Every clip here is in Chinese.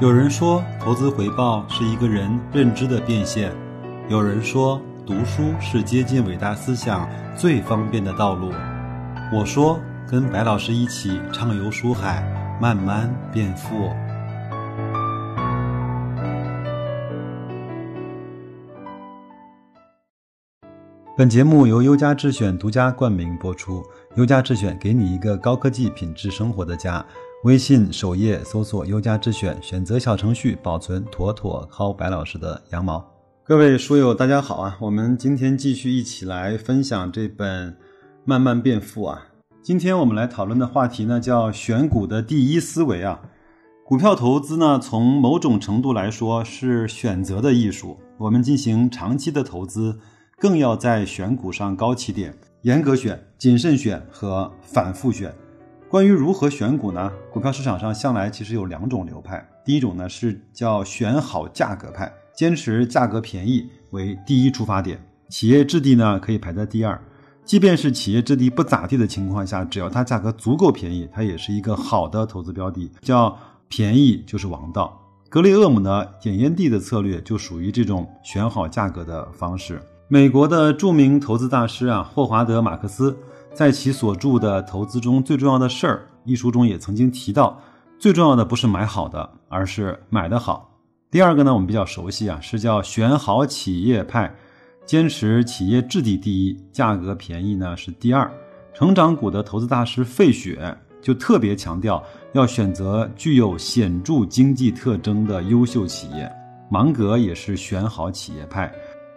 有人说，投资回报是一个人认知的变现；有人说，读书是接近伟大思想最方便的道路。我说，跟白老师一起畅游书海，慢慢变富。本节目由优家智选独家冠名播出。优家智选给你一个高科技品质生活的家。微信首页搜索“优家智选”，选择小程序保存妥妥薅白老师的羊毛。各位书友，大家好啊！我们今天继续一起来分享这本《慢慢变富》啊。今天我们来讨论的话题呢，叫选股的第一思维啊。股票投资呢，从某种程度来说是选择的艺术。我们进行长期的投资，更要在选股上高起点，严格选、谨慎选和反复选。关于如何选股呢？股票市场上向来其实有两种流派。第一种呢是叫选好价格派，坚持价格便宜为第一出发点，企业质地呢可以排在第二。即便是企业质地不咋地的情况下，只要它价格足够便宜，它也是一个好的投资标的。叫便宜就是王道。格雷厄姆呢点烟蒂的策略就属于这种选好价格的方式。美国的著名投资大师啊霍华德·马克思。在其所著的《投资中最重要的事儿》一书中也曾经提到，最重要的不是买好的，而是买的好。第二个呢，我们比较熟悉啊，是叫选好企业派，坚持企业质地第一，价格便宜呢是第二。成长股的投资大师费雪就特别强调要选择具有显著经济特征的优秀企业。芒格也是选好企业派，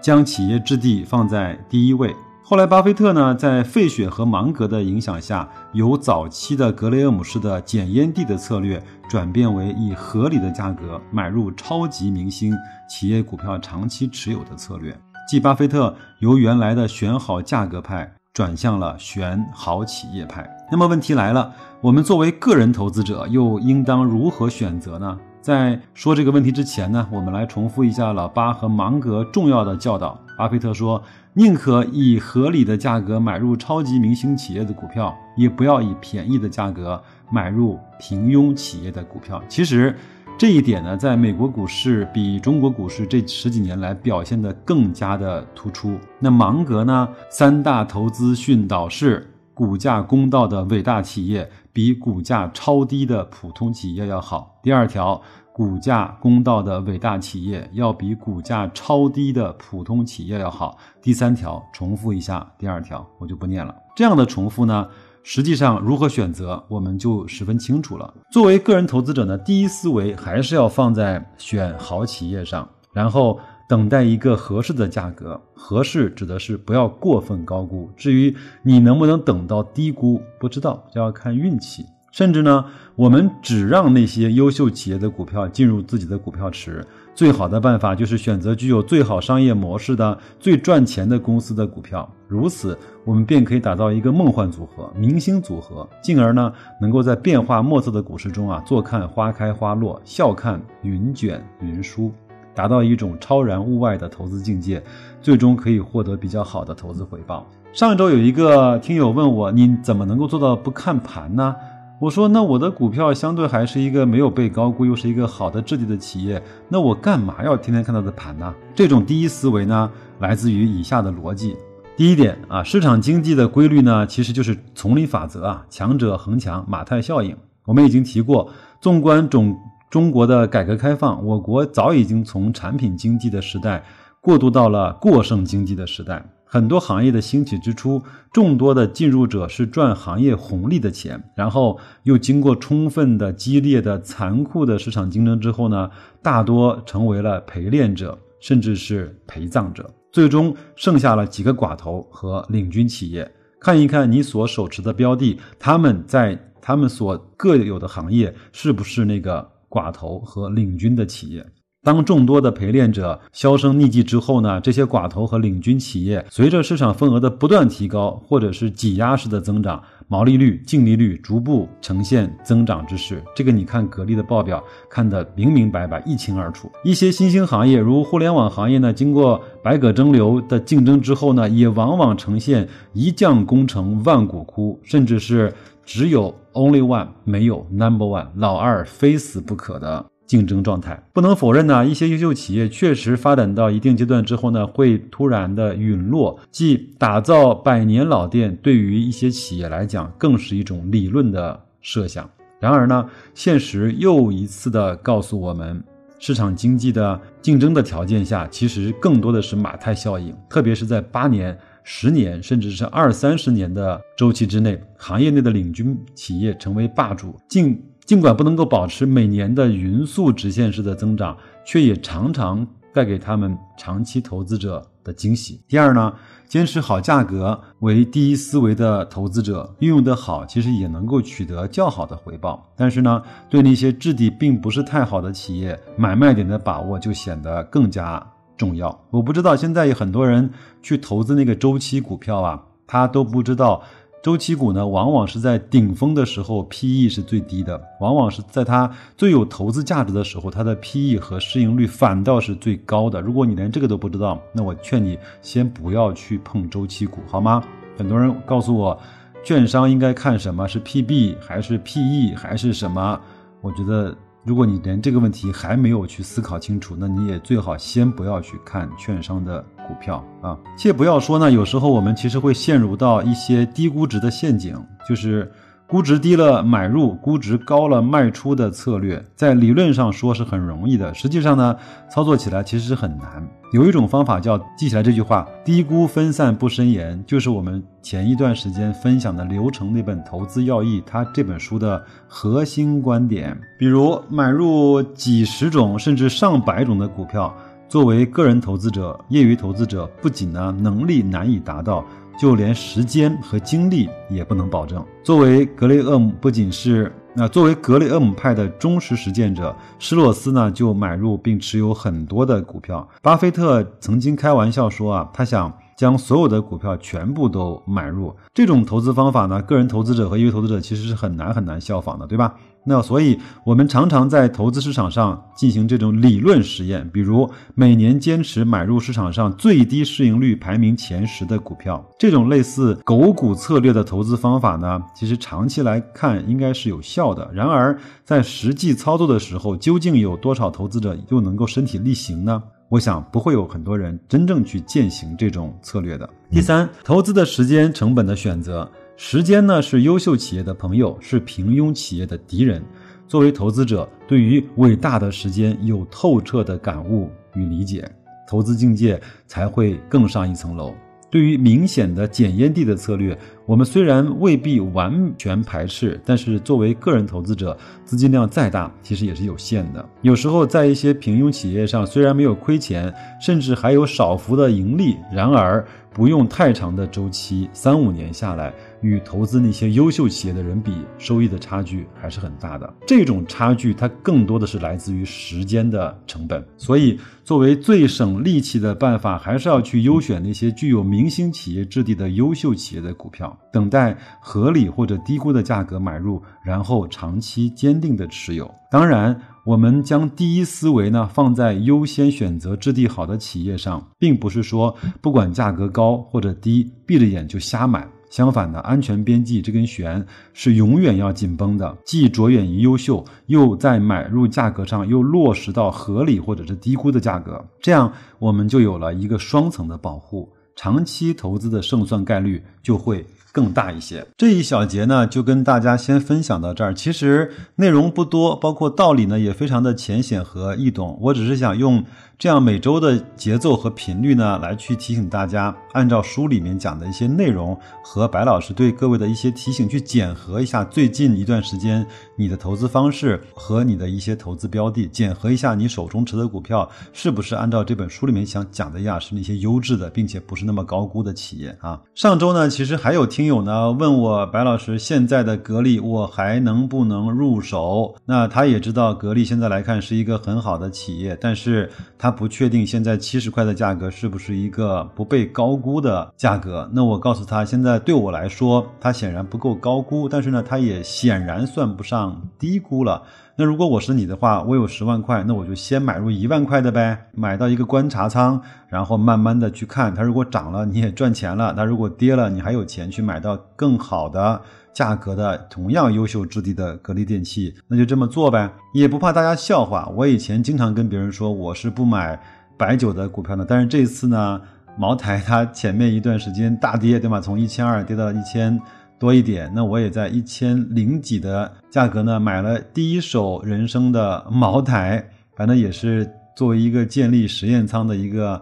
将企业质地放在第一位。后来，巴菲特呢，在费雪和芒格的影响下，由早期的格雷厄姆式的捡烟蒂的策略，转变为以合理的价格买入超级明星企业股票长期持有的策略。即巴菲特由原来的选好价格派，转向了选好企业派。那么问题来了，我们作为个人投资者，又应当如何选择呢？在说这个问题之前呢，我们来重复一下老巴和芒格重要的教导。巴菲特说：“宁可以合理的价格买入超级明星企业的股票，也不要以便宜的价格买入平庸企业的股票。”其实，这一点呢，在美国股市比中国股市这十几年来表现得更加的突出。那芒格呢？三大投资训导是：股价公道的伟大企业。比股价超低的普通企业要好。第二条，股价公道的伟大企业要比股价超低的普通企业要好。第三条，重复一下第二条，我就不念了。这样的重复呢，实际上如何选择，我们就十分清楚了。作为个人投资者呢，第一思维还是要放在选好企业上，然后。等待一个合适的价格，合适指的是不要过分高估。至于你能不能等到低估，不知道，就要看运气。甚至呢，我们只让那些优秀企业的股票进入自己的股票池。最好的办法就是选择具有最好商业模式的、最赚钱的公司的股票。如此，我们便可以打造一个梦幻组合、明星组合，进而呢，能够在变化莫测的股市中啊，坐看花开花落，笑看云卷云舒。达到一种超然物外的投资境界，最终可以获得比较好的投资回报。上一周有一个听友问我，你怎么能够做到不看盘呢？我说，那我的股票相对还是一个没有被高估，又是一个好的质地的企业，那我干嘛要天天看它的盘呢？这种第一思维呢，来自于以下的逻辑：第一点啊，市场经济的规律呢，其实就是丛林法则啊，强者恒强，马太效应。我们已经提过，纵观总。中国的改革开放，我国早已经从产品经济的时代过渡到了过剩经济的时代。很多行业的兴起之初，众多的进入者是赚行业红利的钱，然后又经过充分的、激烈的、残酷的市场竞争之后呢，大多成为了陪练者，甚至是陪葬者，最终剩下了几个寡头和领军企业。看一看你所手持的标的，他们在他们所各有的行业是不是那个？寡头和领军的企业，当众多的陪练者销声匿迹之后呢？这些寡头和领军企业随着市场份额的不断提高，或者是挤压式的增长，毛利率、净利率逐步呈现增长之势。这个你看格力的报表看得明明白白、一清二楚。一些新兴行业，如互联网行业呢，经过百舸争流的竞争之后呢，也往往呈现一将功成万骨枯，甚至是。只有 only one 没有 number one 老二非死不可的。竞争状态。不能否认呢，一些优秀企业确实发展到一定阶段之后呢，会突然的陨落。即打造百年老店，对于一些企业来讲，更是一种理论的设想。然而呢，现实又一次的告诉我们。市场经济的竞争的条件下，其实更多的是马太效应，特别是在八年、十年，甚至是二三十年的周期之内，行业内的领军企业成为霸主，尽尽管不能够保持每年的匀速直线式的增长，却也常常带给他们长期投资者的惊喜。第二呢？坚持好价格为第一思维的投资者，运用得好，其实也能够取得较好的回报。但是呢，对那些质地并不是太好的企业，买卖点的把握就显得更加重要。我不知道现在有很多人去投资那个周期股票啊，他都不知道。周期股呢，往往是在顶峰的时候，P/E 是最低的；往往是在它最有投资价值的时候，它的 P/E 和市盈率反倒是最高的。如果你连这个都不知道，那我劝你先不要去碰周期股，好吗？很多人告诉我，券商应该看什么是 P/B 还是 P/E 还是什么？我觉得。如果你连这个问题还没有去思考清楚，那你也最好先不要去看券商的股票啊，切不要说呢。有时候我们其实会陷入到一些低估值的陷阱，就是。估值低了买入，估值高了卖出的策略，在理论上说是很容易的，实际上呢，操作起来其实是很难。有一种方法叫记起来这句话：低估分散不深研，就是我们前一段时间分享的流程那本《投资要义》，它这本书的核心观点。比如买入几十种甚至上百种的股票，作为个人投资者、业余投资者，不仅呢能力难以达到。就连时间和精力也不能保证。作为格雷厄姆，不仅是那作为格雷厄姆派的忠实实践者，施洛斯呢就买入并持有很多的股票。巴菲特曾经开玩笑说啊，他想将所有的股票全部都买入。这种投资方法呢，个人投资者和业余投资者其实是很难很难效仿的，对吧？那所以，我们常常在投资市场上进行这种理论实验，比如每年坚持买入市场上最低市盈率排名前十的股票。这种类似狗股策略的投资方法呢，其实长期来看应该是有效的。然而，在实际操作的时候，究竟有多少投资者又能够身体力行呢？我想不会有很多人真正去践行这种策略的。第三，投资的时间成本的选择。时间呢是优秀企业的朋友，是平庸企业的敌人。作为投资者，对于伟大的时间有透彻的感悟与理解，投资境界才会更上一层楼。对于明显的检验地的策略，我们虽然未必完全排斥，但是作为个人投资者，资金量再大，其实也是有限的。有时候在一些平庸企业上，虽然没有亏钱，甚至还有少幅的盈利，然而不用太长的周期，三五年下来。与投资那些优秀企业的人比，收益的差距还是很大的。这种差距它更多的是来自于时间的成本。所以，作为最省力气的办法，还是要去优选那些具有明星企业质地的优秀企业的股票，等待合理或者低估的价格买入，然后长期坚定的持有。当然，我们将第一思维呢放在优先选择质地好的企业上，并不是说不管价格高或者低，闭着眼就瞎买。相反的，安全边际这根弦是永远要紧绷的，既着眼于优秀，又在买入价格上又落实到合理或者是低估的价格，这样我们就有了一个双层的保护，长期投资的胜算概率就会。更大一些。这一小节呢，就跟大家先分享到这儿。其实内容不多，包括道理呢，也非常的浅显和易懂。我只是想用这样每周的节奏和频率呢，来去提醒大家，按照书里面讲的一些内容和白老师对各位的一些提醒，去检核一下最近一段时间你的投资方式和你的一些投资标的，检核一下你手中持的股票是不是按照这本书里面想讲的呀，是那些优质的，并且不是那么高估的企业啊。上周呢，其实还有听。听友呢问我白老师现在的格力我还能不能入手？那他也知道格力现在来看是一个很好的企业，但是他不确定现在七十块的价格是不是一个不被高估的价格。那我告诉他，现在对我来说，它显然不够高估，但是呢，它也显然算不上低估了。那如果我是你的话，我有十万块，那我就先买入一万块的呗，买到一个观察仓，然后慢慢的去看它。如果涨了，你也赚钱了；那如果跌了，你还有钱去买到更好的价格的同样优秀质地的格力电器，那就这么做呗，也不怕大家笑话。我以前经常跟别人说我是不买白酒的股票的，但是这次呢，茅台它前面一段时间大跌，对吗？从一千二跌到一千。多一点，那我也在一千零几的价格呢买了第一手人生的茅台，反正也是作为一个建立实验仓的一个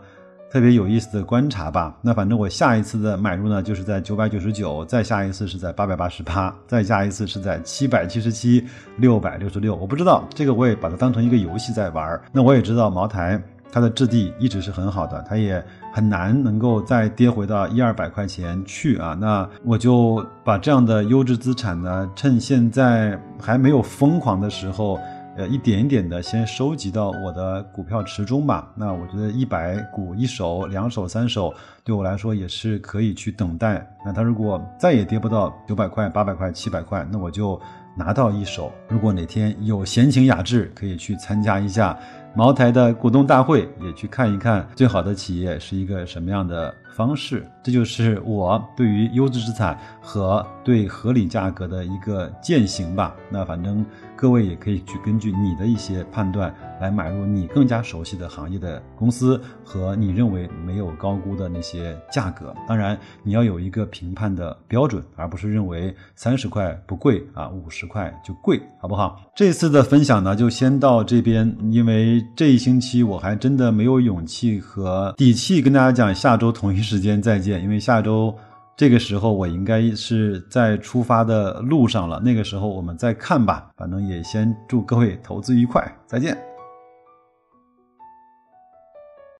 特别有意思的观察吧。那反正我下一次的买入呢，就是在九百九十九，再下一次是在八百八十八，再下一次是在七百七十七、六百六十六。我不知道这个，我也把它当成一个游戏在玩。那我也知道茅台。它的质地一直是很好的，它也很难能够再跌回到一二百块钱去啊。那我就把这样的优质资产呢，趁现在还没有疯狂的时候，呃，一点一点的先收集到我的股票池中吧。那我觉得一百股一手、两手、三手，对我来说也是可以去等待。那它如果再也跌不到九百块、八百块、七百块，那我就拿到一手。如果哪天有闲情雅致，可以去参加一下。茅台的股东大会也去看一看，最好的企业是一个什么样的方式？这就是我对于优质资产和对合理价格的一个践行吧。那反正。各位也可以去根据你的一些判断来买入你更加熟悉的行业的公司和你认为没有高估的那些价格。当然，你要有一个评判的标准，而不是认为三十块不贵啊，五十块就贵，好不好？这次的分享呢，就先到这边，因为这一星期我还真的没有勇气和底气跟大家讲下周同一时间再见，因为下周。这个时候我应该是在出发的路上了，那个时候我们再看吧。反正也先祝各位投资愉快，再见。